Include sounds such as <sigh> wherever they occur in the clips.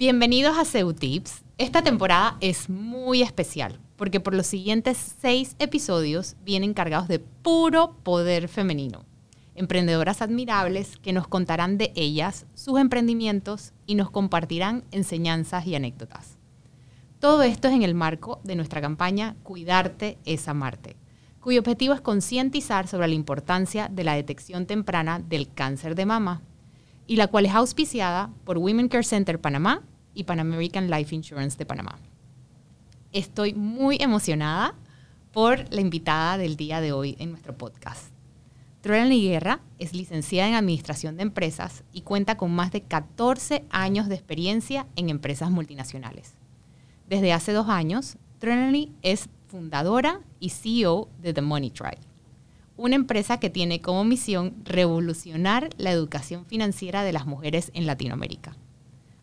Bienvenidos a CEU Tips. Esta temporada es muy especial porque por los siguientes seis episodios vienen cargados de puro poder femenino. Emprendedoras admirables que nos contarán de ellas, sus emprendimientos y nos compartirán enseñanzas y anécdotas. Todo esto es en el marco de nuestra campaña Cuidarte es amarte, cuyo objetivo es concientizar sobre la importancia de la detección temprana del cáncer de mama, y la cual es auspiciada por Women Care Center Panamá y Pan American Life Insurance de Panamá. Estoy muy emocionada por la invitada del día de hoy en nuestro podcast. Troelani Guerra es licenciada en Administración de Empresas y cuenta con más de 14 años de experiencia en empresas multinacionales. Desde hace dos años, Troelani es fundadora y CEO de The Money Tribe, una empresa que tiene como misión revolucionar la educación financiera de las mujeres en Latinoamérica.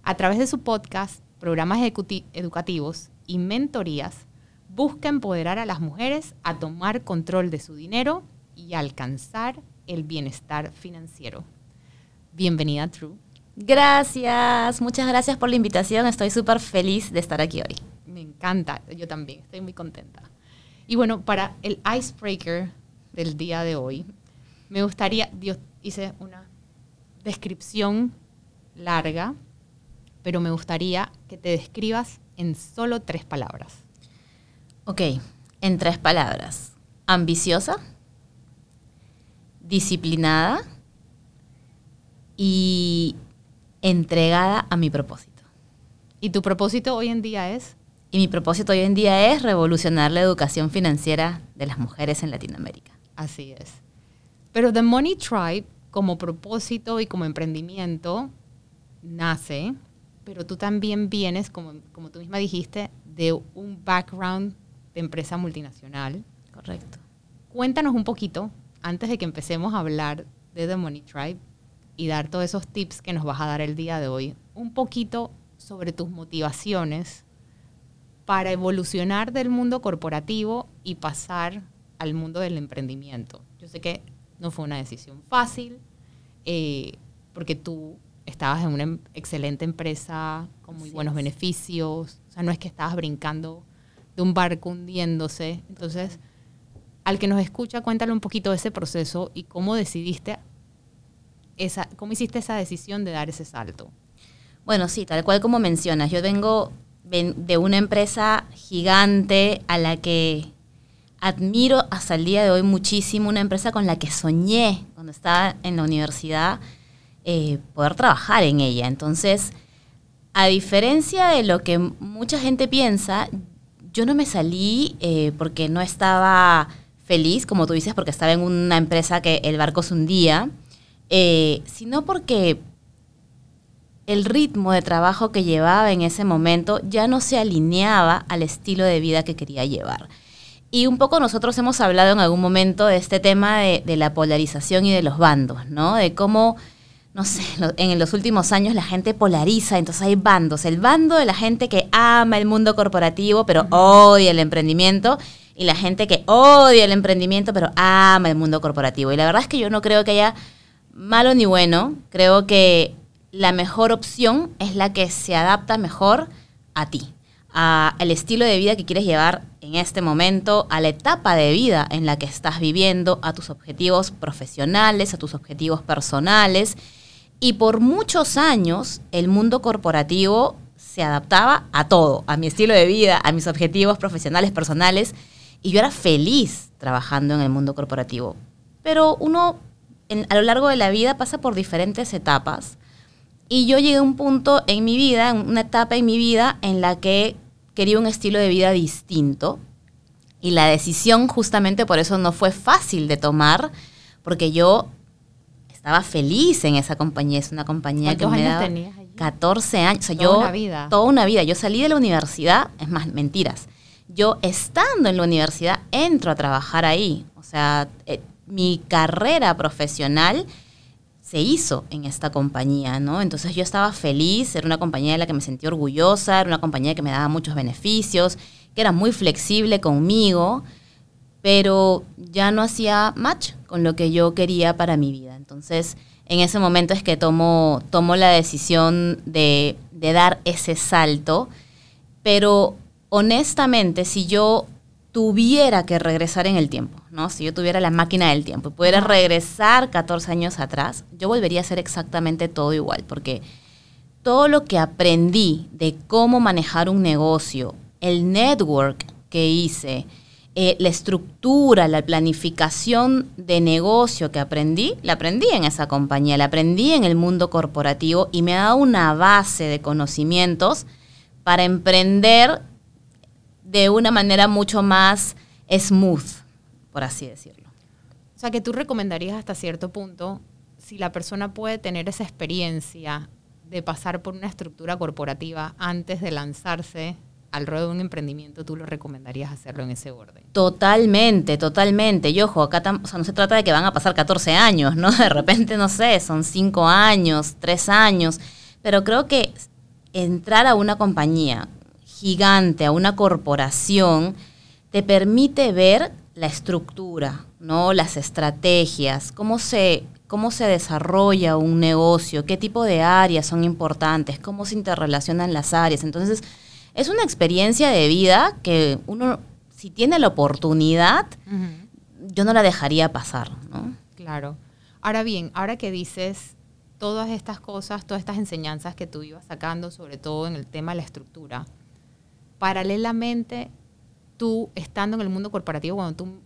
A través de su podcast, programas educativos y mentorías, busca empoderar a las mujeres a tomar control de su dinero y alcanzar el bienestar financiero. Bienvenida, True. Gracias, muchas gracias por la invitación. Estoy súper feliz de estar aquí hoy. Me encanta, yo también, estoy muy contenta. Y bueno, para el icebreaker del día de hoy, me gustaría, yo hice una descripción larga pero me gustaría que te describas en solo tres palabras. Ok, en tres palabras. Ambiciosa, disciplinada y entregada a mi propósito. ¿Y tu propósito hoy en día es? Y mi propósito hoy en día es revolucionar la educación financiera de las mujeres en Latinoamérica. Así es. Pero The Money Tribe, como propósito y como emprendimiento, nace pero tú también vienes, como, como tú misma dijiste, de un background de empresa multinacional. Correcto. Cuéntanos un poquito, antes de que empecemos a hablar de The Money Tribe y dar todos esos tips que nos vas a dar el día de hoy, un poquito sobre tus motivaciones para evolucionar del mundo corporativo y pasar al mundo del emprendimiento. Yo sé que no fue una decisión fácil, eh, porque tú estabas en una em, excelente empresa con muy buenos beneficios, o sea, no es que estabas brincando de un barco hundiéndose. Entonces, al que nos escucha, cuéntale un poquito de ese proceso y cómo decidiste esa, cómo hiciste esa decisión de dar ese salto. Bueno, sí, tal cual como mencionas, yo vengo de una empresa gigante a la que admiro hasta el día de hoy muchísimo, una empresa con la que soñé cuando estaba en la universidad eh, poder trabajar en ella. Entonces, a diferencia de lo que mucha gente piensa, yo no me salí eh, porque no estaba feliz, como tú dices, porque estaba en una empresa que el barco se hundía, eh, sino porque el ritmo de trabajo que llevaba en ese momento ya no se alineaba al estilo de vida que quería llevar. Y un poco nosotros hemos hablado en algún momento de este tema de, de la polarización y de los bandos, ¿no? De cómo no sé, <laughs> en los últimos años la gente polariza, entonces hay bandos. El bando de la gente que ama el mundo corporativo, pero odia el emprendimiento, y la gente que odia el emprendimiento, pero ama el mundo corporativo. Y la verdad es que yo no creo que haya malo ni bueno, creo que la mejor opción es la que se adapta mejor a ti, al estilo de vida que quieres llevar en este momento, a la etapa de vida en la que estás viviendo, a tus objetivos profesionales, a tus objetivos personales. Y por muchos años el mundo corporativo se adaptaba a todo, a mi estilo de vida, a mis objetivos profesionales, personales, y yo era feliz trabajando en el mundo corporativo. Pero uno a lo largo de la vida pasa por diferentes etapas. Y yo llegué a un punto en mi vida, en una etapa en mi vida en la que quería un estilo de vida distinto y la decisión justamente por eso no fue fácil de tomar porque yo estaba feliz en esa compañía. Es una compañía que me años tenías 14 años. O sea, toda una vida. Toda una vida. Yo salí de la universidad, es más, mentiras. Yo estando en la universidad entro a trabajar ahí. O sea, eh, mi carrera profesional se hizo en esta compañía, ¿no? Entonces yo estaba feliz, era una compañía de la que me sentí orgullosa, era una compañía que me daba muchos beneficios, que era muy flexible conmigo pero ya no hacía match con lo que yo quería para mi vida. Entonces, en ese momento es que tomo, tomo la decisión de, de dar ese salto, pero honestamente, si yo tuviera que regresar en el tiempo, ¿no? Si yo tuviera la máquina del tiempo y pudiera regresar 14 años atrás, yo volvería a hacer exactamente todo igual, porque todo lo que aprendí de cómo manejar un negocio, el network que hice, eh, la estructura, la planificación de negocio que aprendí, la aprendí en esa compañía, la aprendí en el mundo corporativo y me ha dado una base de conocimientos para emprender de una manera mucho más smooth, por así decirlo. O sea, que tú recomendarías hasta cierto punto, si la persona puede tener esa experiencia de pasar por una estructura corporativa antes de lanzarse al ruedo de un emprendimiento, tú lo recomendarías hacerlo en ese orden. Totalmente, totalmente. Y ojo, acá no se trata de que van a pasar 14 años, ¿no? De repente, no sé, son 5 años, 3 años. Pero creo que entrar a una compañía gigante, a una corporación, te permite ver la estructura, ¿no? Las estrategias, cómo se, cómo se desarrolla un negocio, qué tipo de áreas son importantes, cómo se interrelacionan las áreas. Entonces, es una experiencia de vida que uno, si tiene la oportunidad, yo no la dejaría pasar, ¿no? Claro. Ahora bien, ahora que dices todas estas cosas, todas estas enseñanzas que tú ibas sacando, sobre todo en el tema de la estructura, paralelamente, tú estando en el mundo corporativo, cuando tú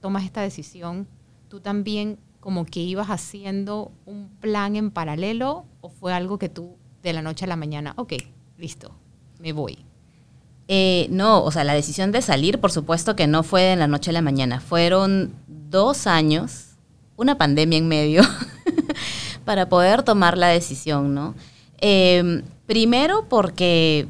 tomas esta decisión, tú también como que ibas haciendo un plan en paralelo o fue algo que tú de la noche a la mañana, ok, listo, me voy? Eh, no, o sea, la decisión de salir, por supuesto que no fue de la noche a la mañana. Fueron dos años, una pandemia en medio, <laughs> para poder tomar la decisión, ¿no? Em, primero porque,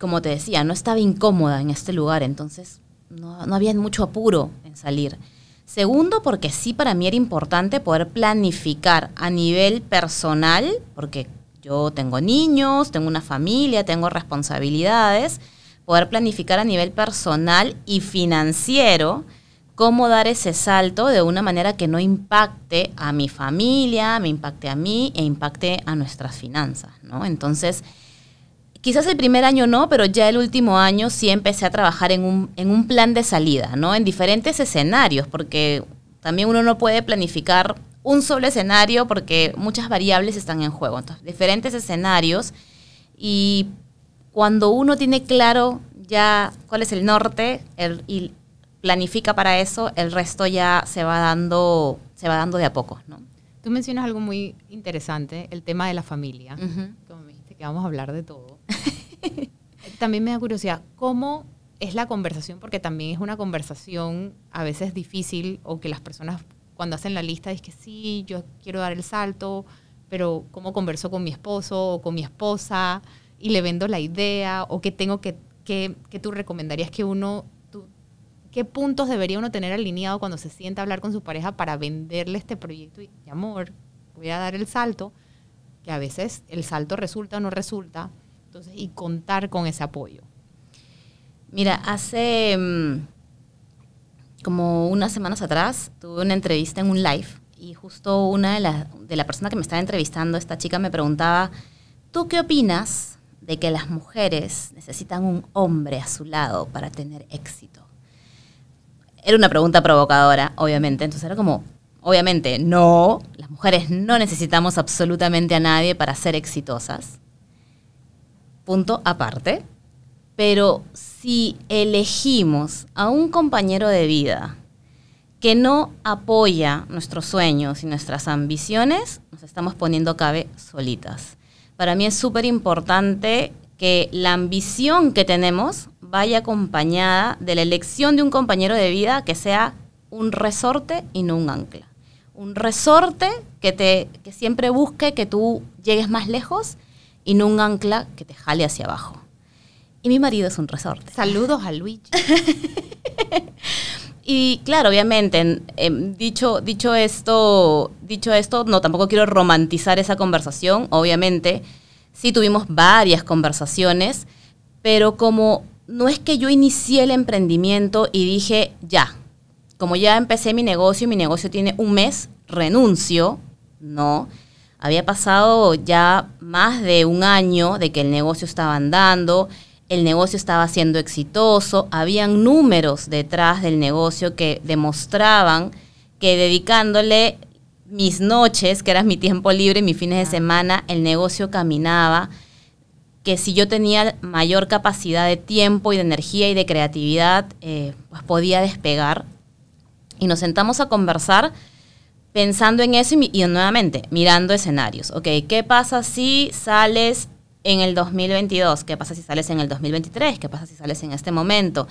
como te decía, no estaba incómoda en este lugar, entonces no, no había mucho apuro en salir. Segundo, porque sí para mí era importante poder planificar a nivel personal, porque yo tengo niños, tengo una familia, tengo responsabilidades, poder planificar a nivel personal y financiero cómo dar ese salto de una manera que no impacte a mi familia, me impacte a mí e impacte a nuestras finanzas, ¿no? Entonces, quizás el primer año no, pero ya el último año sí empecé a trabajar en un, en un plan de salida, ¿no? En diferentes escenarios, porque también uno no puede planificar un solo escenario porque muchas variables están en juego. Entonces, diferentes escenarios y cuando uno tiene claro ya cuál es el norte y planifica para eso, el resto ya se va dando, se va dando de a poco, ¿no? Tú mencionas algo muy interesante, el tema de la familia. Como me dijiste que vamos a hablar de todo. <laughs> también me da curiosidad, ¿cómo es la conversación? Porque también es una conversación a veces difícil o que las personas cuando hacen la lista es que sí, yo quiero dar el salto, pero cómo converso con mi esposo o con mi esposa y le vendo la idea o qué tengo que, que, tú recomendarías que uno, qué puntos debería uno tener alineado cuando se sienta a hablar con su pareja para venderle este proyecto y, amor, voy a dar el salto, que a veces el salto resulta o no resulta, entonces, y contar con ese apoyo. Mira, hace... Mm, como unas semanas atrás tuve una entrevista en un live y justo una de las de la persona que me estaba entrevistando, esta chica me preguntaba, ¿tú qué opinas de que las mujeres necesitan un hombre a su lado para tener éxito? Era una pregunta provocadora, obviamente, entonces era como, obviamente, no, las mujeres no necesitamos absolutamente a nadie para ser exitosas. Punto aparte. Pero si elegimos a un compañero de vida que no apoya nuestros sueños y nuestras ambiciones, nos estamos poniendo cabe solitas. Para mí es súper importante que la ambición que tenemos vaya acompañada de la elección de un compañero de vida que sea un resorte y no un ancla. Un resorte que, te, que siempre busque que tú llegues más lejos y no un ancla que te jale hacia abajo. Y mi marido es un resorte. Saludos a Luigi. <laughs> y claro, obviamente, dicho, dicho, esto, dicho esto, no, tampoco quiero romantizar esa conversación. Obviamente, sí tuvimos varias conversaciones, pero como no es que yo inicié el emprendimiento y dije, ya, como ya empecé mi negocio y mi negocio tiene un mes, renuncio. No. Había pasado ya más de un año de que el negocio estaba andando, el negocio estaba siendo exitoso, habían números detrás del negocio que demostraban que dedicándole mis noches, que era mi tiempo libre, mis fines de semana, el negocio caminaba, que si yo tenía mayor capacidad de tiempo y de energía y de creatividad, eh, pues podía despegar. Y nos sentamos a conversar pensando en eso y, nuevamente mirando escenarios. Ok, ¿qué pasa si sales en el 2022? ¿Qué pasa si sales en el 2023? ¿Qué pasa si sales en este momento?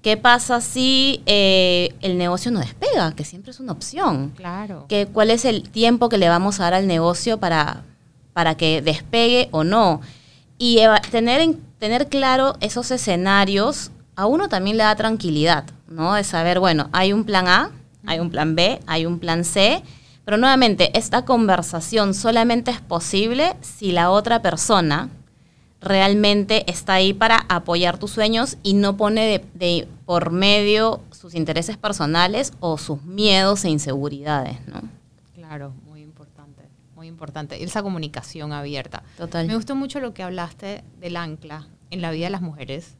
¿Qué pasa si eh, el negocio no despega? Que siempre es una opción. Claro. ¿Qué, ¿Cuál es el tiempo que le vamos a dar al negocio para, para que despegue o no? Y tener, tener claro esos escenarios a uno también le da tranquilidad. ¿no? De saber, bueno, hay un plan A, hay un plan B, hay un plan C, pero nuevamente, esta conversación solamente es posible si la otra persona realmente está ahí para apoyar tus sueños y no pone de, por medio sus intereses personales o sus miedos e inseguridades, ¿no? Claro, muy importante, muy importante. Esa comunicación abierta. Total. Me gustó mucho lo que hablaste del ancla en la vida de las mujeres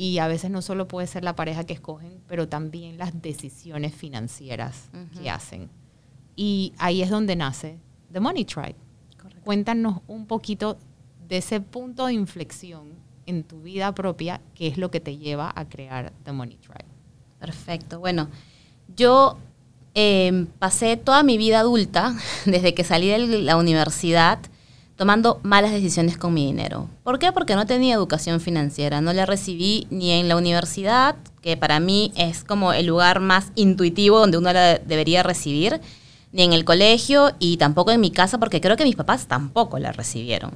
y a veces no solo puede ser la pareja que escogen, pero también las decisiones financieras que hacen. Y ahí es donde nace The Money Tribe. Cuéntanos un poquito de ese punto de inflexión en tu vida propia, que es lo que te lleva a crear The Money Tribe. Perfecto. Bueno, yo em, pasé toda mi vida adulta, <laughs> desde que salí de la universidad, tomando malas decisiones con mi dinero. ¿Por qué? Porque no tenía educación financiera, no la recibí ni en la universidad, que para mí es como el lugar más intuitivo donde uno la debería recibir, ni en el colegio y tampoco en mi casa, porque creo que mis papás tampoco la recibieron.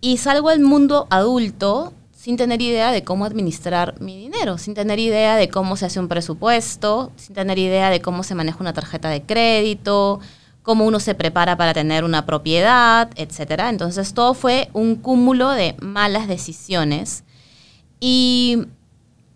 Y salgo al mundo adulto sin tener idea de cómo administrar mi dinero, sin tener idea de cómo se hace un presupuesto, sin tener idea de cómo se maneja una tarjeta de crédito, cómo uno se prepara para tener una propiedad, etcétera. Entonces todo fue un cúmulo de malas decisiones. Y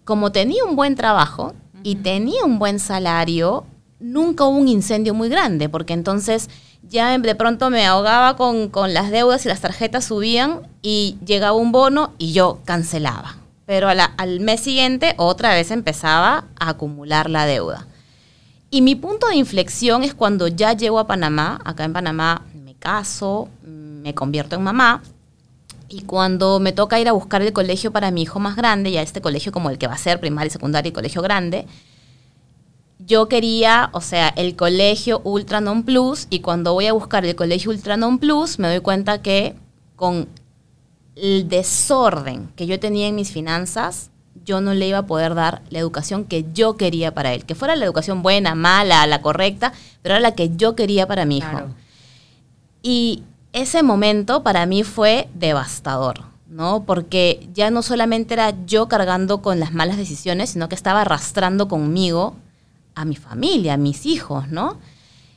como tenía un buen trabajo y tenía un buen salario, nunca hubo un incendio muy grande, porque entonces ya de pronto me ahogaba con, las deudas y las tarjetas subían y llegaba un bono y yo cancelaba. Pero al mes siguiente otra vez empezaba a acumular la deuda. Y mi punto de inflexión es cuando ya llego a Panamá. Acá en Panamá me caso, me convierto en mamá. Y cuando me toca ir a buscar el colegio para mi hijo más grande, ya este colegio como el que va a ser primaria secundaria y colegio grande, yo quería, o sea, el colegio Ultra Non Plus y cuando voy a buscar el colegio Ultra Non Plus me doy cuenta que con el desorden que yo tenía en mis finanzas, yo no le iba a poder dar la educación que yo quería para él. Que fuera la educación buena, mala, la correcta, pero era la que yo quería para mi hijo. Y ese momento para mí fue devastador, ¿no? Porque ya no solamente era yo cargando con las malas decisiones, sino que estaba arrastrando conmigo a mi familia, a mis hijos, ¿no?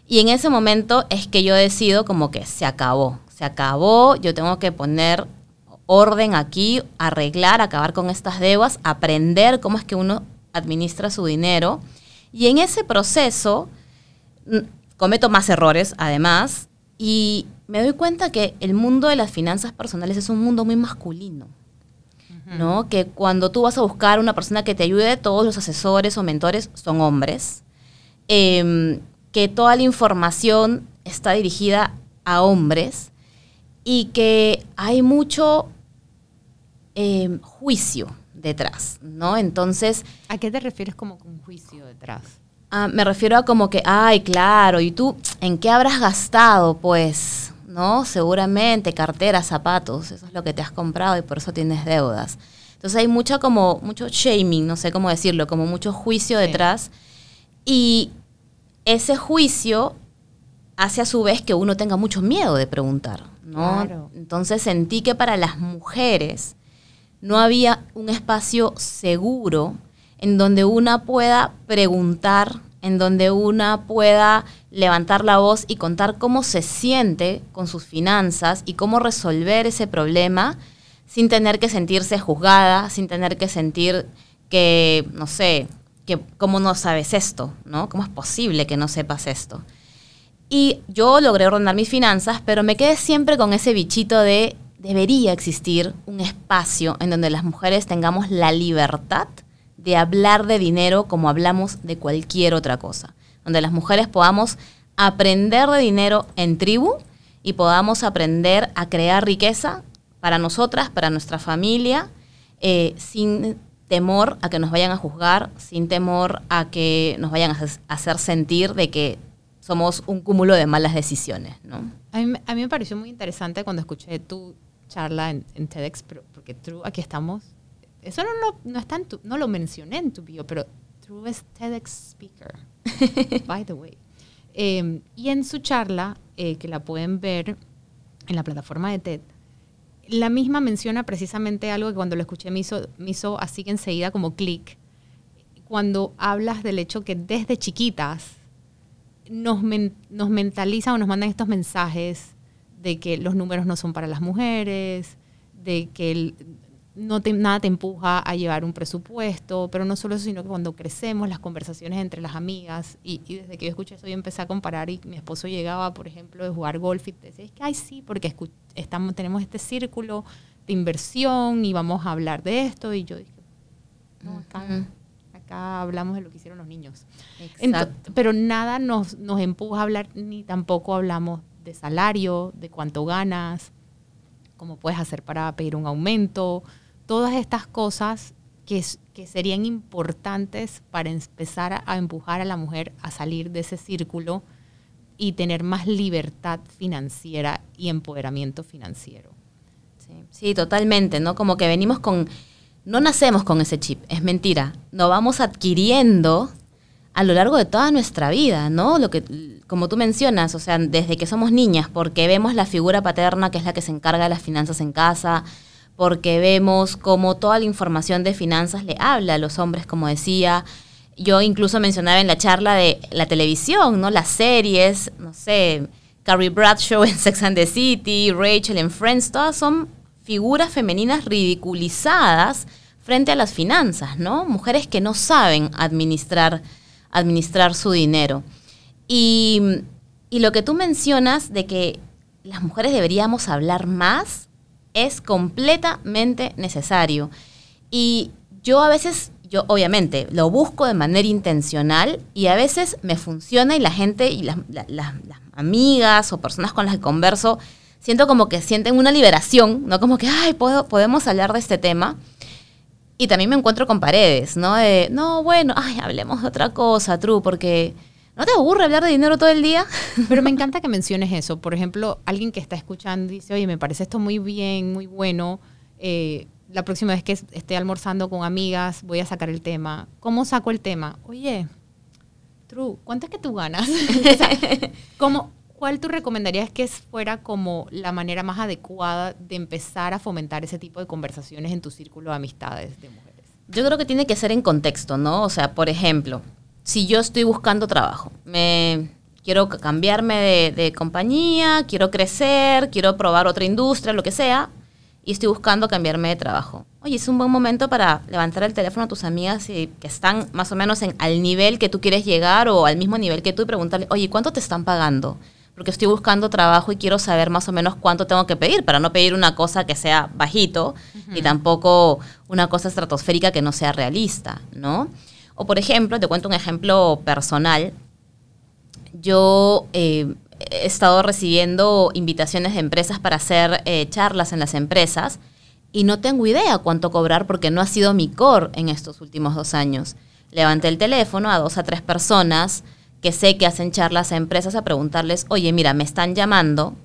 Y en ese momento es que yo decido como que se acabó, se acabó, yo tengo que poner orden aquí, arreglar, acabar con estas deudas, aprender cómo es que uno administra su dinero. Y en ese proceso cometo más errores, además, y me doy cuenta que el mundo de las finanzas personales es un mundo muy masculino. ¿no? Que cuando tú vas a buscar una persona que te ayude, todos los asesores o mentores son hombres. Em, que toda la información está dirigida a hombres y que hay mucho Em, juicio detrás, ¿no? Entonces... ¿A qué te refieres como con juicio detrás? Ah, me refiero a como que, ay, claro, ¿y tú en qué habrás gastado? Pues, ¿no? Seguramente carteras, zapatos, eso es lo que te has comprado y por eso tienes deudas. Entonces hay mucho como, mucho shaming, no sé cómo decirlo, como mucho juicio detrás. Y ese juicio hace a su vez que uno tenga mucho miedo de preguntar, ¿no? Entonces sentí que para las mujeres no había un espacio seguro en donde una pueda preguntar, en donde una pueda levantar la voz y contar cómo se siente con sus finanzas y cómo resolver ese problema sin tener que sentirse juzgada, sin tener que sentir que, no sé, que cómo no sabes esto, ¿no? ¿Cómo es posible que no sepas esto? Y yo logré ordenar mis finanzas, pero me quedé siempre con ese bichito de debería existir un espacio en donde las mujeres tengamos la libertad de hablar de dinero como hablamos de cualquier otra cosa. Donde las mujeres podamos aprender de dinero en tribu y podamos aprender a crear riqueza para nosotras, para nuestra familia, eh, sin temor a que nos vayan a juzgar, sin temor a que nos vayan a hacer sentir de que somos un cúmulo de malas decisiones, ¿no? A mí, a mí me pareció muy interesante cuando escuché tu charla en, TEDx, pero, porque True, aquí estamos. Eso no, no, no, lo mencioné en tu bio, pero True es TEDx speaker, <laughs> by the way. Em, y en su charla, eh, que la pueden ver en la plataforma de TED, la misma menciona precisamente algo que cuando lo escuché me hizo, me hizo así que enseguida como clic. Cuando hablas del hecho que desde chiquitas nos, nos mentalizan o nos mandan estos mensajes de que los números no son para las mujeres, de que no nada te empuja a llevar un presupuesto, pero no solo eso, sino que cuando crecemos, las conversaciones entre las amigas, y, desde que yo escuché eso, yo empecé a comparar y mi esposo llegaba, por ejemplo, de jugar golf y decía, es que, ay, sí, porque estamos, tenemos este círculo de inversión y vamos a hablar de esto, y yo dije, no, acá acá hablamos de lo que hicieron los niños. pero nada nos, nos empuja a hablar, ni tampoco hablamos de salario, de cuánto ganas, cómo puedes hacer para pedir un aumento, todas estas cosas que, que serían importantes para empezar a, empujar a la mujer a salir de ese círculo y tener más libertad financiera y empoderamiento financiero. Sí, sí, totalmente, ¿no? Como que venimos con no nacemos con ese chip, es mentira. Lo vamos adquiriendo a lo largo de toda nuestra vida, ¿no? Lo que, como tú mencionas, o sea, desde que somos niñas, porque vemos la figura paterna que es la que se encarga de las finanzas en casa, porque vemos cómo toda la información de finanzas le habla a los hombres, como decía. Yo incluso mencionaba en la charla de la televisión, ¿no? Las series, no sé, Carrie Bradshaw en Sex and the City, Rachel en Friends, todas son figuras femeninas ridiculizadas frente a las finanzas, ¿no? Mujeres que no saben administrar, administrar su dinero. Y, lo que tú mencionas de que las mujeres deberíamos hablar más es completamente necesario. Y yo a veces, yo obviamente lo busco de manera intencional y a veces me funciona y la gente y las, las amigas o personas con las que converso siento como que sienten una liberación, ¿no? Como que, ay, ¿puedo, podemos hablar de este tema. Y también me encuentro con paredes, ¿no? No, bueno, ay, hablemos de otra cosa, True, porque ¿no te aburre hablar de dinero todo el día? <laughs> Pero me encanta que menciones eso. Por ejemplo, alguien que está escuchando dice, oye, me parece esto muy bien, muy bueno. Eh, la próxima vez que esté almorzando con amigas, voy a sacar el tema. ¿Cómo saco el tema? Oye, True, ¿cuánto es que tú ganas? <laughs> ¿cómo, ¿cuál tú recomendarías que fuera como la manera más adecuada de empezar a fomentar ese tipo de conversaciones en tu círculo de amistades de mujeres? Yo creo que tiene que ser en contexto, ¿no? O sea, por ejemplo, si yo estoy buscando trabajo, me quiero cambiarme de, de compañía, quiero crecer, quiero probar otra industria, lo que sea, y estoy buscando cambiarme de trabajo. Oye, es un buen momento para levantar el teléfono a tus amigas y, que están más o menos en, al nivel que tú quieres llegar o al mismo nivel que tú y preguntarle, oye, ¿cuánto te están pagando? Porque estoy buscando trabajo y quiero saber más o menos cuánto tengo que pedir para no pedir una cosa que sea bajito y tampoco una cosa estratosférica que no sea realista, ¿no? O por ejemplo, te cuento un ejemplo personal. Yo eh, he estado recibiendo invitaciones de empresas para hacer eh, charlas en las empresas y no tengo idea cuánto cobrar porque no ha sido mi core en estos últimos dos años. Levanté el teléfono a dos a tres personas, que sé que hacen charlas a empresas a preguntarles, oye, mira, me están llamando,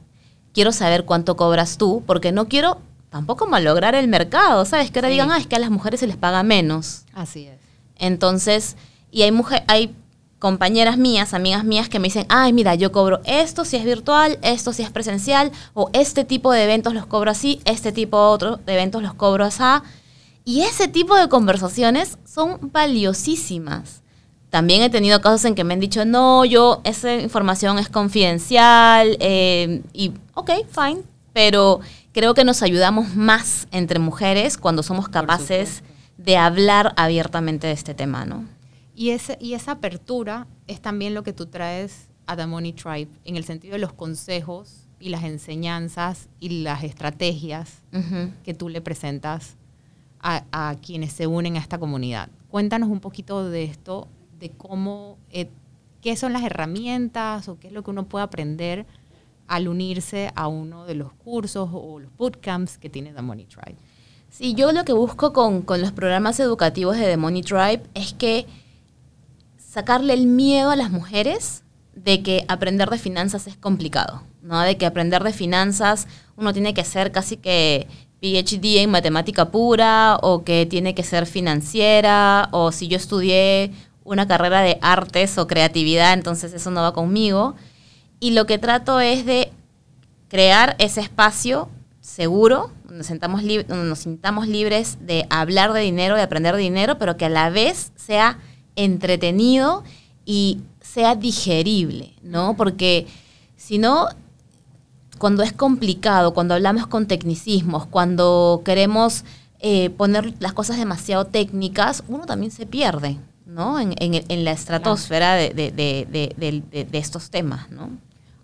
quiero saber cuánto cobras tú, porque no quiero tampoco malograr el mercado, ¿sabes? Que ahora digan, ah, es que a las mujeres se les paga menos. Así es. Entonces, y hay, mujer, hay compañeras mías, amigas mías que me dicen, ay, mira, yo cobro esto si es virtual, esto si es presencial, o este tipo de eventos los cobro así, este tipo de otro de eventos los cobro así. Y ese tipo de conversaciones son valiosísimas. También he tenido casos en que me han dicho, no, yo, esa información es confidencial, eh, y ok, fine, pero creo que nos ayudamos más entre mujeres cuando somos capaces de hablar abiertamente de este tema, ¿no? Y, ese, y esa apertura es también lo que tú traes a The Money Tribe, en el sentido de los consejos y las enseñanzas y las estrategias que tú le presentas a, quienes se unen a esta comunidad. Cuéntanos un poquito de esto, de cómo, eh, qué son las herramientas o qué es lo que uno puede aprender al unirse a uno de los cursos o los bootcamps que tiene The Money Tribe. Sí, yo lo que busco con, con los programas educativos de The Money Tribe es que sacarle el miedo a las mujeres de que aprender de finanzas es complicado, ¿no? De que aprender de finanzas uno tiene que ser casi que PhD en matemática pura o que tiene que ser financiera o si yo estudié una carrera de artes o creatividad, entonces eso no va conmigo. Y lo que trato es de crear ese espacio seguro, donde, sentamos donde nos sintamos libres de hablar de dinero, de aprender de dinero, pero que a la vez sea entretenido y sea digerible, ¿no? Porque si no, cuando es complicado, cuando hablamos con tecnicismos, cuando queremos eh, poner las cosas demasiado técnicas, uno también se pierde, ¿no? En, la estratosfera de, estos temas, ¿no?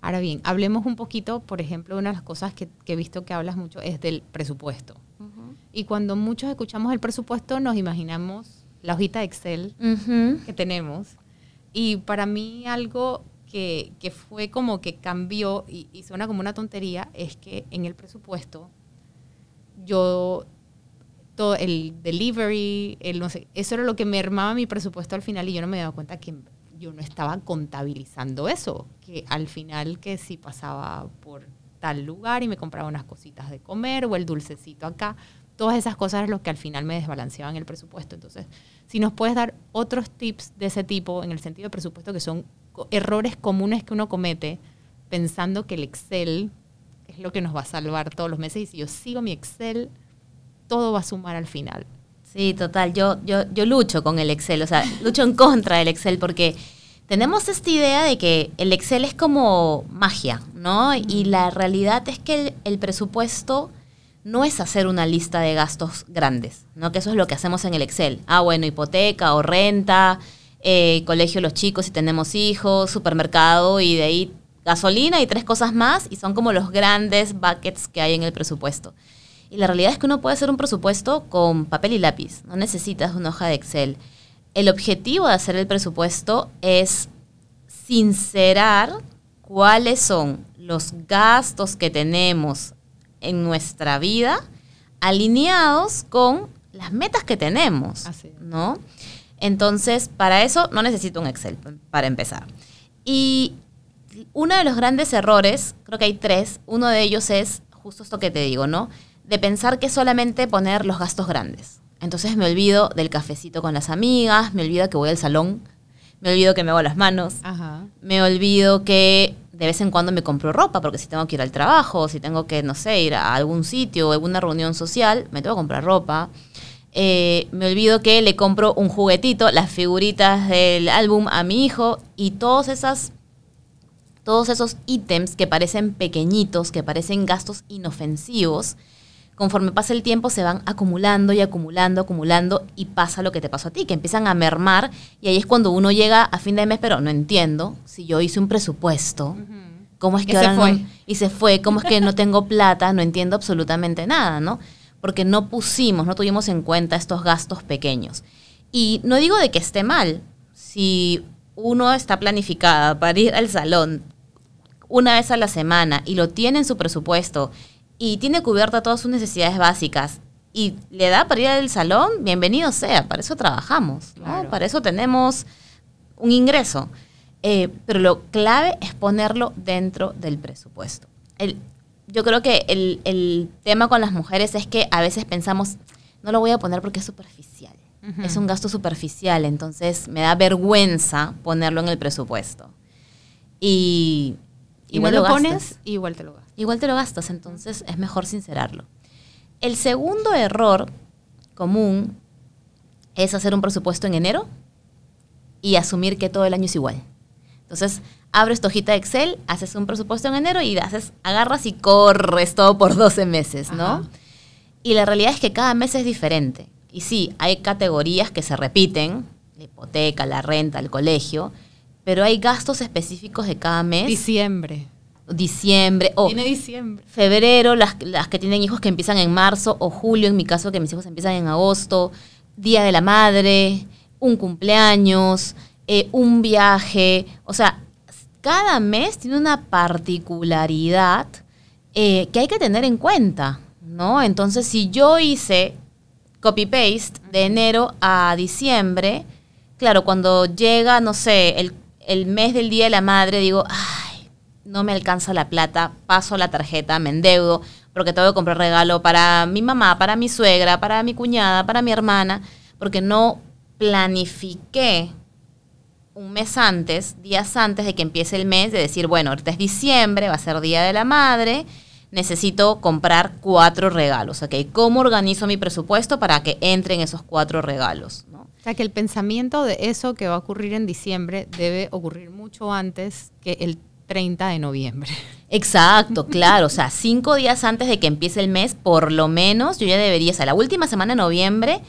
Ahora bien, hablemos un poquito, por ejemplo, una de las cosas que, he visto que hablas mucho es del presupuesto. Y cuando muchos escuchamos el presupuesto, nos imaginamos la hojita de Excel que tenemos y para mí algo que, fue como que cambió y, suena como una tontería es que en el presupuesto yo el delivery, el no sé, eso era lo que me armaba mi presupuesto al final y yo no me daba cuenta que yo no estaba contabilizando eso, que al final que si pasaba por tal lugar y me compraba unas cositas de comer o el dulcecito acá, todas esas cosas eran lo que al final me desbalanceaban el presupuesto. Entonces, si nos puedes dar otros tips de ese tipo en el sentido de presupuesto que son errores comunes que uno comete pensando que el Excel es lo que nos va a salvar todos los meses y si yo sigo mi Excel, todo va a sumar al final. Sí, total. Yo, yo, yo lucho con el Excel, o sea, lucho en contra del Excel porque tenemos esta idea de que el Excel es como magia, ¿no? Y la realidad es que el presupuesto no es hacer una lista de gastos grandes, ¿no? Que eso es lo que hacemos en el Excel. Ah, bueno, hipoteca o renta, eh, colegio los chicos si tenemos hijos, supermercado y de ahí gasolina y tres cosas más y son como los grandes buckets que hay en el presupuesto. Y la realidad es que uno puede hacer un presupuesto con papel y lápiz, no necesitas una hoja de Excel. El objetivo de hacer el presupuesto es sincerar cuáles son los gastos que tenemos en nuestra vida alineados con las metas que tenemos, ¿no? Entonces, para eso no necesito un Excel, para empezar. Y uno de los grandes errores, creo que hay tres, uno de ellos es justo esto que te digo, ¿no? De pensar que solamente poner los gastos grandes. Entonces me olvido del cafecito con las amigas, me olvido que voy al salón, me olvido que me hago las manos, me olvido que de vez en cuando me compro ropa, porque si tengo que ir al trabajo, si tengo que, no sé, ir a algún sitio o alguna reunión social, me tengo que comprar ropa. Eh, me olvido que le compro un juguetito, las figuritas del álbum a mi hijo y todos esas todos esos ítems que parecen pequeñitos, que parecen gastos inofensivos, conforme pasa el tiempo se van acumulando y acumulando, acumulando y pasa lo que te pasó a ti, que empiezan a mermar y ahí es cuando uno llega a fin de mes, pero no entiendo si yo hice un presupuesto. ¿Cómo es que ahora se fue? y se fue, ¿cómo es que no tengo <laughs> plata? No entiendo absolutamente nada, ¿no? Porque no pusimos, no tuvimos en cuenta estos gastos pequeños. Y no digo de que esté mal. Si uno está planificada para ir al salón una vez a la semana y lo tiene en su presupuesto y tiene cubierta todas sus necesidades básicas y le da para ir al salón, bienvenido sea, para eso trabajamos, para eso tenemos un ingreso. Eh, pero lo clave es ponerlo dentro del presupuesto. El, yo creo que el, el, tema con las mujeres es que a veces pensamos, no lo voy a poner porque es superficial, es un gasto superficial, entonces me da vergüenza ponerlo en el presupuesto. Y igual lo, pones, igual te lo gastas. Igual te lo gastas, entonces es mejor sincerarlo. El segundo error común es hacer un presupuesto en enero y asumir que todo el año es igual. Entonces, abres tu hojita de Excel, haces un presupuesto en enero y haces, agarras y corres todo por 12 meses, ¿no? Ajá. Y la realidad es que cada mes es diferente. Y sí, hay categorías que se repiten, la hipoteca, la renta, el colegio, pero hay gastos específicos de cada mes. Diciembre. Diciembre o Viene diciembre. febrero, las, las que tienen hijos que empiezan en marzo, o julio, en mi caso, que mis hijos empiezan en agosto, Día de la Madre, un cumpleaños, eh, un viaje. O sea, cada mes tiene una particularidad eh, que hay que tener en cuenta, ¿no? Entonces, si yo hice copy-paste de enero a diciembre, claro, cuando llega, no sé, el, el mes del Día de la Madre, digo, ay, no me alcanza la plata, paso la tarjeta, me endeudo, porque tengo que comprar regalo para mi mamá, para mi suegra, para mi cuñada, para mi hermana, porque no planifiqué un mes antes, días antes de que empiece el mes, de decir, bueno, ahorita es diciembre, va a ser Día de la Madre, necesito comprar cuatro regalos, ¿ok? ¿Cómo organizo mi presupuesto para que entren esos cuatro regalos? ¿no? O sea que el pensamiento de eso que va a ocurrir en diciembre debe ocurrir mucho antes que el 30 de noviembre. Exacto, claro. O sea, cinco días antes de que empiece el mes, por lo menos, yo ya debería, o sea, la última semana de noviembre,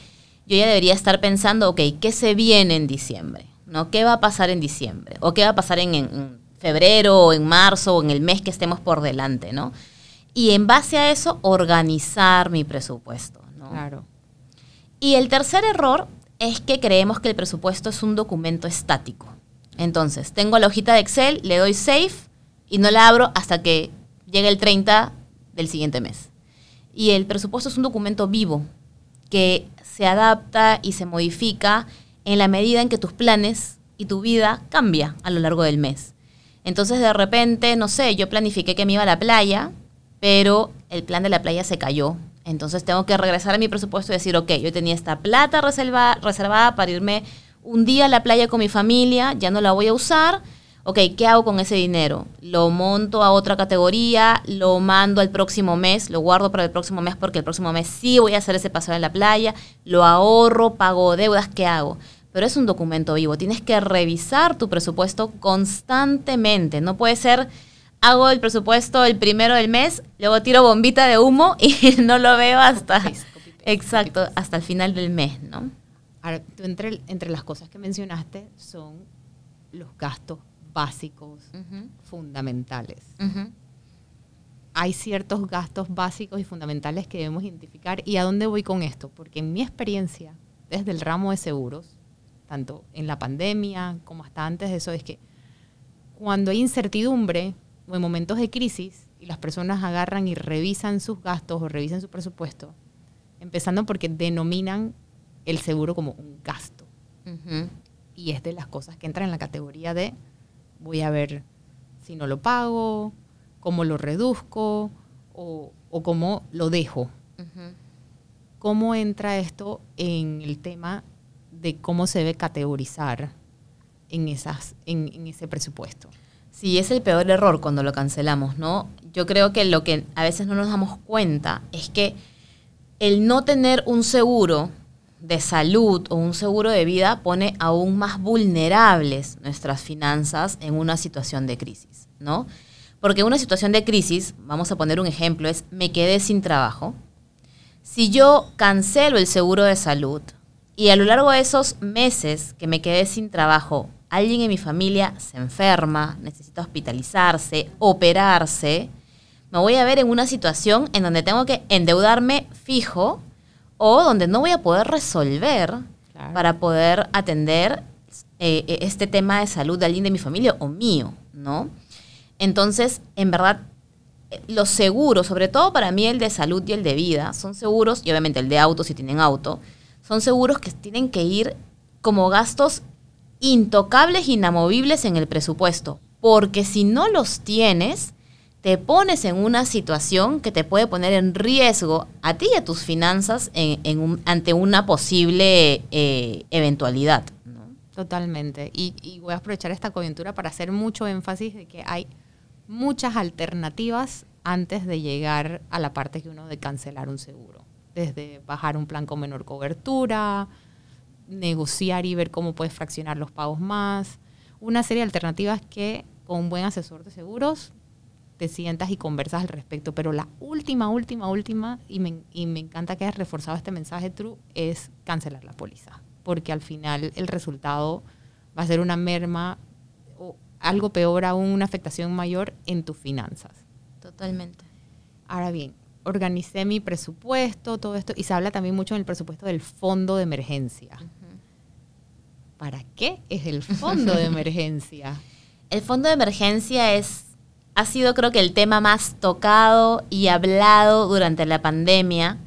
yo ya debería estar pensando, ok, ¿qué se viene en diciembre? ¿No? ¿Qué va a pasar en diciembre? ¿O qué va a pasar en, en- febrero o en marzo o en el mes que estemos por delante, ¿no? Y en base a eso, organizar mi presupuesto, ¿no? Claro. Y el tercer error es que creemos que el presupuesto es un documento estático. Entonces, tengo la hojita de Excel, le doy save y no la abro hasta que llegue el 30 del siguiente mes. Y el presupuesto es un documento vivo que se adapta y se modifica en la medida en que tus planes y tu vida cambia a lo largo del mes. Entonces, de repente, no sé, yo planifiqué que me iba a la playa, pero el plan de la playa se cayó. Entonces tengo que regresar a mi presupuesto y decir, ok, yo tenía esta plata reserva- reservada para irme un día a la playa con mi familia, ya no la voy a usar. Ok, ¿qué hago con ese dinero? Lo monto a otra categoría, lo mando al próximo mes, lo guardo para el próximo mes porque el próximo mes sí voy a hacer ese paseo en la playa, lo ahorro, pago deudas, ¿qué hago? Pero es un documento vivo, tienes que revisar tu presupuesto constantemente, no puede ser hago el presupuesto el primero del mes, luego tiro bombita de humo y <laughs> no lo veo hasta exacto, hasta el final del mes, ¿no? Ahora, tú entre, entre las cosas que mencionaste son los gastos básicos fundamentales. Hay ciertos gastos básicos y fundamentales que debemos identificar. ¿Y a dónde voy con esto? Porque en mi experiencia, desde el ramo de seguros, tanto en la pandemia como hasta antes de eso, es que cuando hay incertidumbre o en momentos de crisis y las personas agarran y revisan sus gastos o revisan su presupuesto, empezando porque denominan el seguro como un gasto. Y es de las cosas que entran en la categoría de voy a ver si no lo pago, cómo lo reduzco o, o cómo lo dejo. ¿Cómo entra esto en el tema de cómo se debe categorizar en, esas, en, en ese presupuesto? Sí, es el peor error cuando lo cancelamos, ¿no? Yo creo que lo que a veces no nos damos cuenta es que el no tener un seguro de salud o un seguro de vida pone aún más vulnerables nuestras finanzas en una situación de crisis, ¿no? Porque una situación de crisis, vamos a poner un ejemplo, es me quedé sin trabajo. Si yo cancelo el seguro de salud y a lo largo de esos meses que me quedé sin trabajo, alguien en mi familia se enferma, necesita hospitalizarse, operarse, me voy a ver en una situación en donde tengo que endeudarme fijo o donde no voy a poder resolver Claro. para poder atender eh, eh, este tema de salud de alguien de mi familia o mío, ¿no? Entonces, en verdad, eh, los seguros, sobre todo para mí el de salud y el de vida, son seguros, y obviamente el de auto si tienen auto, son seguros que tienen que ir como gastos intocables, inamovibles en el presupuesto, porque si no los tienes, te pones en una situación que te puede poner en riesgo a ti y a tus finanzas ante una posible eh, eventualidad. Totalmente. Y, y voy a aprovechar esta coyuntura para hacer mucho énfasis de que hay muchas alternativas antes de llegar a la parte que uno de cancelar un seguro. Desde bajar un plan con menor cobertura, negociar y ver cómo puedes fraccionar los pagos más. Una serie de alternativas que con un buen asesor de seguros, te sientas y conversas al respecto. Pero la última, última, última, y me, y me encanta que hayas reforzado este mensaje, True, es cancelar la póliza. Porque al final el resultado va a ser una merma o algo peor aún, una afectación mayor en tus finanzas. Totalmente. Ahora bien, organicé mi presupuesto, todo esto, y se habla también mucho en el presupuesto del fondo de emergencia. ¿Para qué es el fondo de emergencia? <laughs> El fondo de emergencia es, ha sido creo que el tema más tocado y hablado durante la pandemia,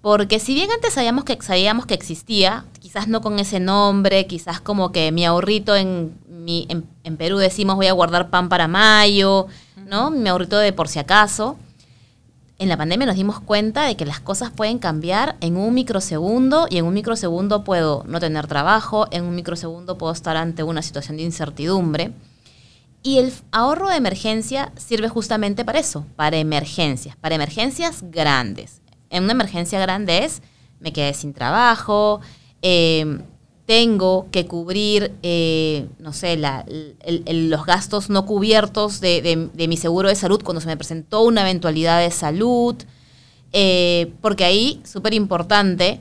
porque si bien antes sabíamos que, sabíamos que existía, quizás no con ese nombre, quizás como que mi ahorrito en, mi, en, en Perú decimos voy a guardar pan para mayo, ¿no? Mi ahorrito de por si acaso en la pandemia nos dimos cuenta de que las cosas pueden cambiar en un microsegundo y en un microsegundo puedo no tener trabajo, en un microsegundo puedo estar ante una situación de incertidumbre. Y el ahorro de emergencia sirve justamente para eso, para emergencias, para emergencias grandes. En una emergencia grande es, me quedé sin trabajo, eh, tengo que cubrir, eh, no sé, los gastos no cubiertos de, mi seguro de salud cuando se me presentó una eventualidad de salud, eh, porque ahí, súper importante,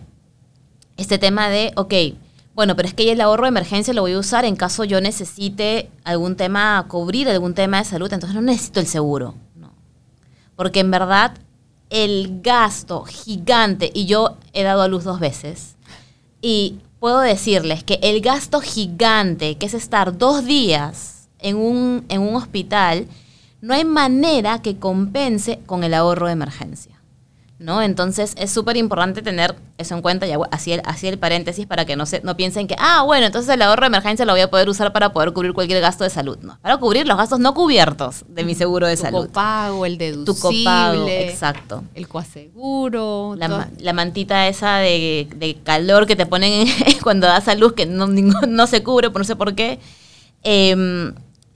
este tema de, ok, bueno, pero es que el ahorro de emergencia lo voy a usar en caso yo necesite algún tema, cubrir algún tema de salud, entonces no necesito el seguro. No. Porque en verdad el gasto gigante, y yo he dado a luz dos veces, y puedo decirles que el gasto gigante, que es estar dos días en un, en un hospital, no hay manera que compense con el ahorro de emergencia. ¿No? Entonces es súper importante tener eso en cuenta, y así el, así el paréntesis para que no, se, no piensen que, ah, bueno, entonces el ahorro de emergencia lo voy a poder usar para poder cubrir cualquier gasto de salud. No, para cubrir los gastos no cubiertos de mi seguro de salud. Tu copago, el deducible. Tu copago, exacto. El coaseguro. La, la mantita esa de, de, calor que te ponen <laughs> cuando das a luz que no, no se cubre, no sé por qué. Eh,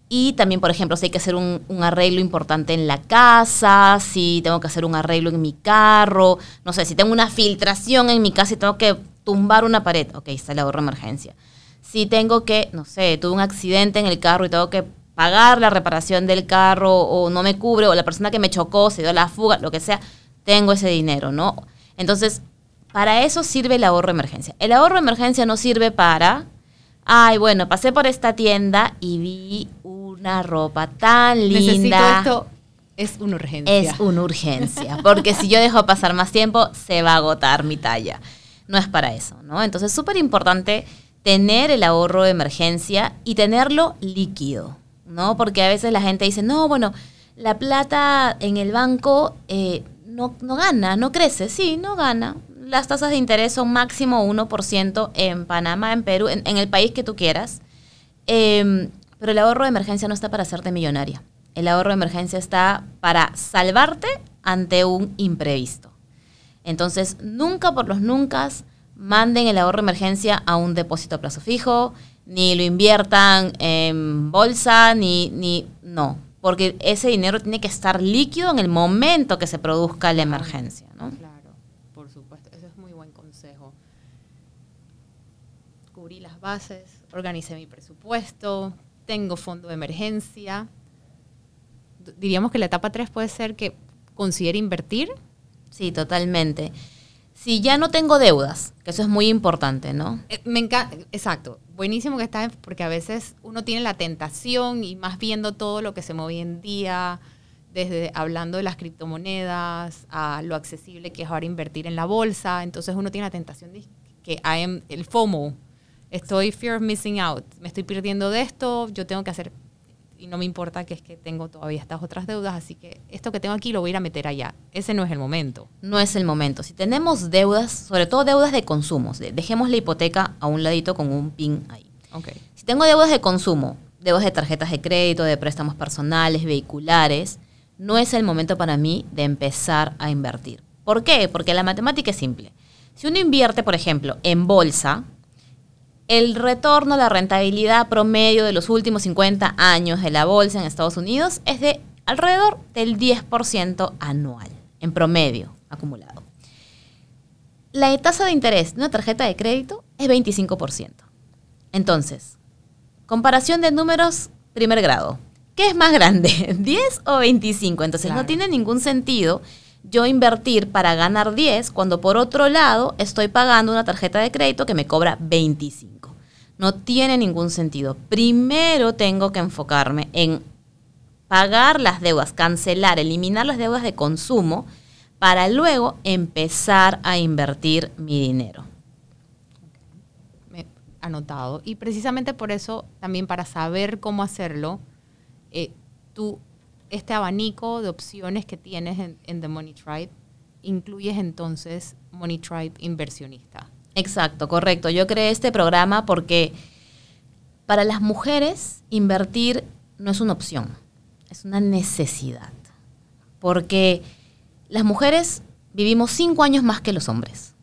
y también, por ejemplo, si hay que hacer un, arreglo importante en la casa, si tengo que hacer un arreglo en mi carro, no sé, si tengo una filtración en mi casa y tengo que tumbar una pared, ok, está el ahorro de emergencia. Si tengo que, no sé, tuve un accidente en el carro y tengo que pagar la reparación del carro o no me cubre o la persona que me chocó se dio la fuga, lo que sea, tengo ese dinero, ¿no? Entonces, para eso sirve el ahorro de emergencia. El ahorro de emergencia no sirve para ay, bueno, pasé por esta tienda y vi una ropa tan linda. Necesito esto. Es una urgencia. Es una urgencia, porque si yo dejo pasar más tiempo, se va a agotar mi talla. No es para eso, ¿no? Entonces, es súper importante tener el ahorro de emergencia y tenerlo líquido, ¿no? Porque a veces la gente dice, no, bueno, la plata en el banco eh, no, no gana, no crece. Sí, no gana las tasas de interés son máximo 1% en Panamá, en Perú, en, el país que tú quieras. Em, pero el ahorro de emergencia no está para hacerte millonaria. El ahorro de emergencia está para salvarte ante un imprevisto. Entonces, nunca por los nunca manden el ahorro de emergencia a un depósito a plazo fijo, ni lo inviertan en bolsa, ni, ni no, porque ese dinero tiene que estar líquido en el momento que se produzca la emergencia. ¿no? bases, organicé mi presupuesto, tengo fondo de emergencia. Diríamos que la etapa 3 puede ser que considere invertir. Sí, totalmente. Si ya no tengo deudas, que eso es muy importante, ¿no? Eh, me encanta, exacto. Buenísimo que estás, porque a veces uno tiene la tentación y más viendo todo lo que se mueve hoy en día, desde hablando de las criptomonedas a lo accesible que es ahora invertir en la bolsa. Entonces uno tiene la tentación de que hay el FOMO, estoy fear of missing out, me estoy perdiendo de esto, yo tengo que hacer, y no me importa que es que tengo todavía estas otras deudas, así que esto que tengo aquí lo voy a ir a meter allá. Ese no es el momento. No es el momento. Si tenemos deudas, sobre todo deudas de consumo, dejemos la hipoteca a un ladito con un pin ahí. Okay. Si tengo deudas de consumo, deudas de tarjetas de crédito, de préstamos personales, vehiculares, no es el momento para mí de empezar a invertir. ¿Por qué? Porque la matemática es simple. Si uno invierte, por ejemplo, en bolsa, el retorno, la rentabilidad promedio de los últimos 50 años de la bolsa en Estados Unidos es de alrededor del 10% anual, en promedio acumulado. La tasa de interés de una tarjeta de crédito es 25%. Entonces, comparación de números, primer grado. ¿qué es más grande? <laughs> ¿10 o 25? Entonces Claro. no tiene ningún sentido yo invertir para ganar 10 cuando por otro lado estoy pagando una tarjeta de crédito que me cobra 25. No tiene ningún sentido. Primero tengo que enfocarme en pagar las deudas, cancelar, eliminar las deudas de consumo para luego empezar a invertir mi dinero. Anotado. Y precisamente por eso, también para saber cómo hacerlo, eh, tú, este abanico de opciones que tienes en, en The Money Tribe, incluyes entonces Money Tribe inversionista. Exacto, correcto. Yo creé este programa porque para las mujeres invertir no es una opción, es una necesidad. Porque las mujeres vivimos cinco años más que los hombres.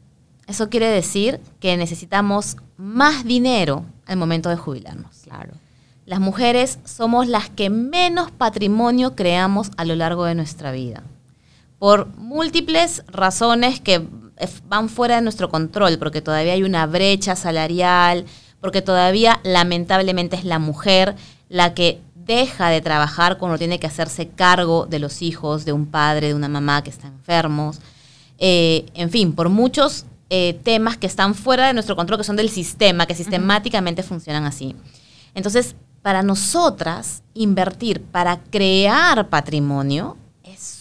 Eso quiere decir que necesitamos más dinero al momento de jubilarnos. Claro. Las mujeres somos las que menos patrimonio creamos a lo largo de nuestra vida. Por múltiples razones que eh, van fuera de nuestro control, porque todavía hay una brecha salarial, porque todavía lamentablemente es la mujer la que deja de trabajar cuando tiene que hacerse cargo de los hijos, de un padre, de una mamá que está enfermos. Eh, en fin, por muchos eh, temas que están fuera de nuestro control, que son del sistema, que sistemáticamente funcionan así. Entonces, para nosotras, invertir para crear patrimonio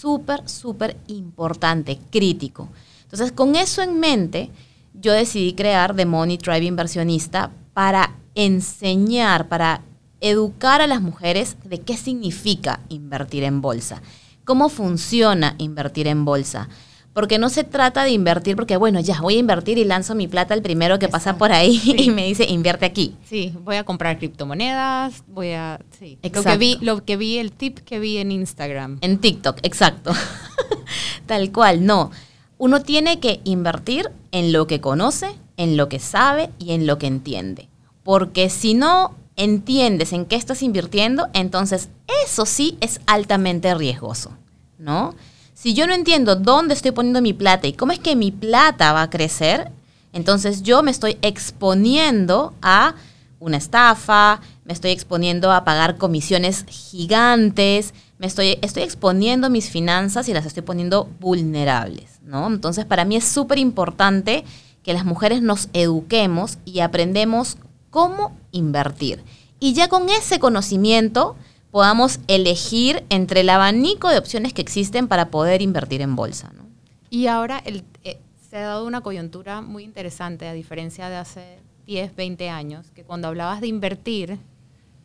súper, súper importante, crítico. Entonces, con eso en mente, yo decidí crear The Money Tribe Inversionista para enseñar, para educar a las mujeres de qué significa invertir en bolsa, cómo funciona invertir en bolsa. Porque no se trata de invertir porque, bueno, ya voy a invertir y lanzo mi plata al primero que pasa Exacto. por ahí Sí. y me dice, invierte aquí. Sí, voy a comprar criptomonedas, voy a... Sí. Lo que, Exacto. vi, lo que vi, el tip que vi en Instagram. En TikTok, exacto. <laughs> Tal cual, no. Uno tiene que invertir en lo que conoce, en lo que sabe y en lo que entiende. Porque si no entiendes en qué estás invirtiendo, entonces eso sí es altamente riesgoso, ¿no? Si yo no entiendo dónde estoy poniendo mi plata y cómo es que mi plata va a crecer, entonces yo me estoy exponiendo a una estafa, me estoy exponiendo a pagar comisiones gigantes, me estoy, estoy exponiendo mis finanzas y las estoy poniendo vulnerables, ¿no? Entonces, para mí es súper importante que las mujeres nos eduquemos y aprendemos cómo invertir. Y ya con ese conocimiento podamos elegir entre el abanico de opciones que existen para poder invertir en bolsa, ¿no? Y ahora el, eh, se ha dado una coyuntura muy interesante, a diferencia de hace 10, 20 años, que cuando hablabas de invertir,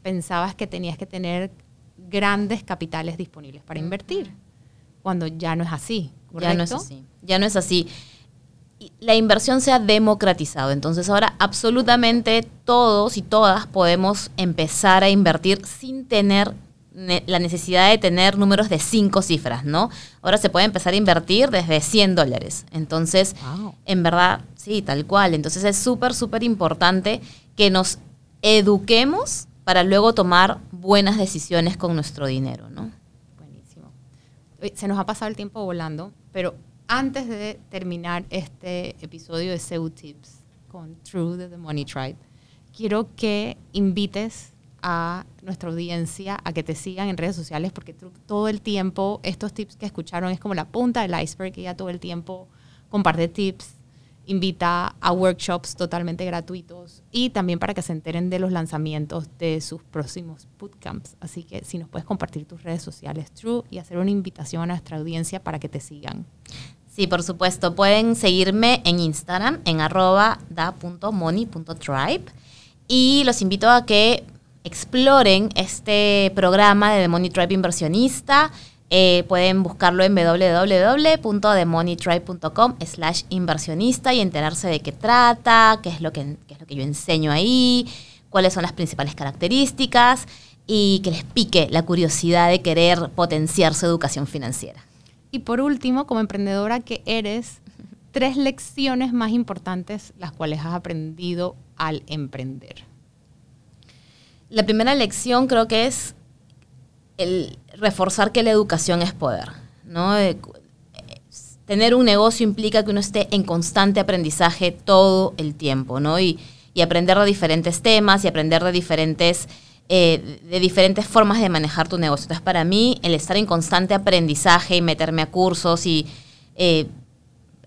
pensabas que tenías que tener grandes capitales disponibles para invertir, cuando ya no es así, ¿correcto? Ya no es así. Ya no es así. La inversión se ha democratizado, entonces ahora absolutamente todos y todas podemos empezar a invertir sin tener ne- la necesidad de tener números de cinco cifras, ¿no? Ahora se puede empezar a invertir desde 100 dólares. Entonces, Wow. en verdad, sí, tal cual. Entonces es súper, súper importante que nos eduquemos para luego tomar buenas decisiones con nuestro dinero, ¿no? Buenísimo. Se nos ha pasado el tiempo volando, pero antes de terminar este episodio de SEO Tips con True de The Money Tribe, quiero que invites a nuestra audiencia a que te sigan en redes sociales porque todo el tiempo estos tips que escucharon es como la punta del iceberg que ya todo el tiempo comparte tips, invita a workshops totalmente gratuitos y también para que se enteren de los lanzamientos de sus próximos bootcamps. Así que si nos puedes compartir tus redes sociales, True, y hacer una invitación a nuestra audiencia para que te sigan. Sí, por supuesto. Pueden seguirme en Instagram en arroba da.money.tribe y los invito a que exploren este programa de The Money Tribe Inversionista. Eh, pueden buscarlo en www.themoneytribe.com slash inversionista y enterarse de qué trata, qué es, lo que, qué es lo que yo enseño ahí, cuáles son las principales características y que les pique la curiosidad de querer potenciar su educación financiera. Y por último, como emprendedora que eres, tres lecciones más importantes las cuales has aprendido al emprender. La primera lección creo que es el reforzar que la educación es poder, ¿no? Eh, eh, tener un negocio implica que uno esté en constante aprendizaje todo el tiempo, ¿no? Y aprender de diferentes temas y aprender de diferentes eh, de diferentes formas de manejar tu negocio. Entonces, para mí, el estar en constante aprendizaje y meterme a cursos y eh,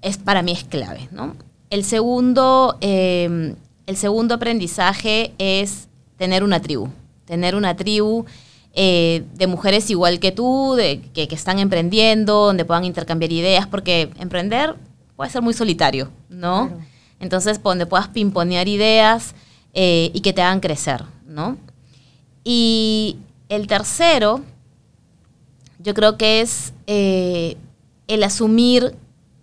es para mí es clave, ¿no? El segundo, em, el segundo aprendizaje es tener una tribu. Tener una tribu eh, de mujeres igual que tú, de, que, están emprendiendo, donde puedan intercambiar ideas, porque emprender puede ser muy solitario, ¿no? Entonces, donde puedas pimponear ideas y que te hagan crecer, ¿no? Y el tercero, yo creo que es eh, el asumir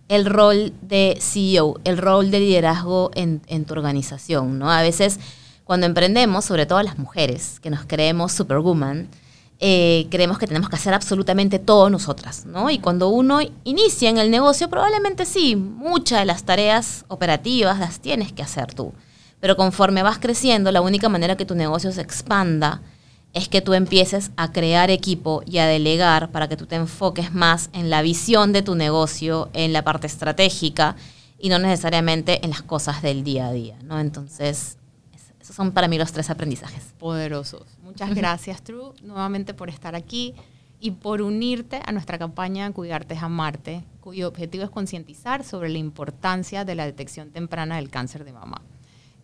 el rol de CEO, el rol de liderazgo en, tu organización, ¿no? A veces cuando emprendemos, sobre todo las mujeres, que nos creemos superwoman, eh, creemos que tenemos que hacer absolutamente todo nosotras, ¿no? Y cuando uno inicia en el negocio, probablemente sí, muchas de las tareas operativas las tienes que hacer tú. Pero conforme vas creciendo, la única manera que tu negocio se expanda es que tú empieces a crear equipo y a delegar para que tú te enfoques más en la visión de tu negocio, en la parte estratégica y no necesariamente en las cosas del día a día, ¿no? Entonces, esos son para mí los tres aprendizajes. Poderosos. Muchas gracias, True, nuevamente por estar aquí y por unirte a nuestra campaña Cuidarte es Amarte, cuyo objetivo es concientizar sobre la importancia de la detección temprana del cáncer de mama.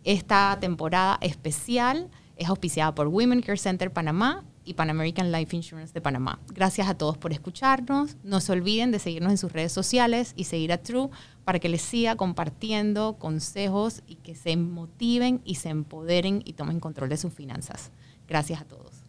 Esta temporada especial es auspiciada por Women Care Center Panamá y Pan American Life Insurance de Panamá. Gracias a todos por escucharnos. No se olviden de seguirnos en sus redes sociales y seguir a True para que les siga compartiendo consejos y que se motiven y se empoderen y tomen control de sus finanzas. Gracias a todos.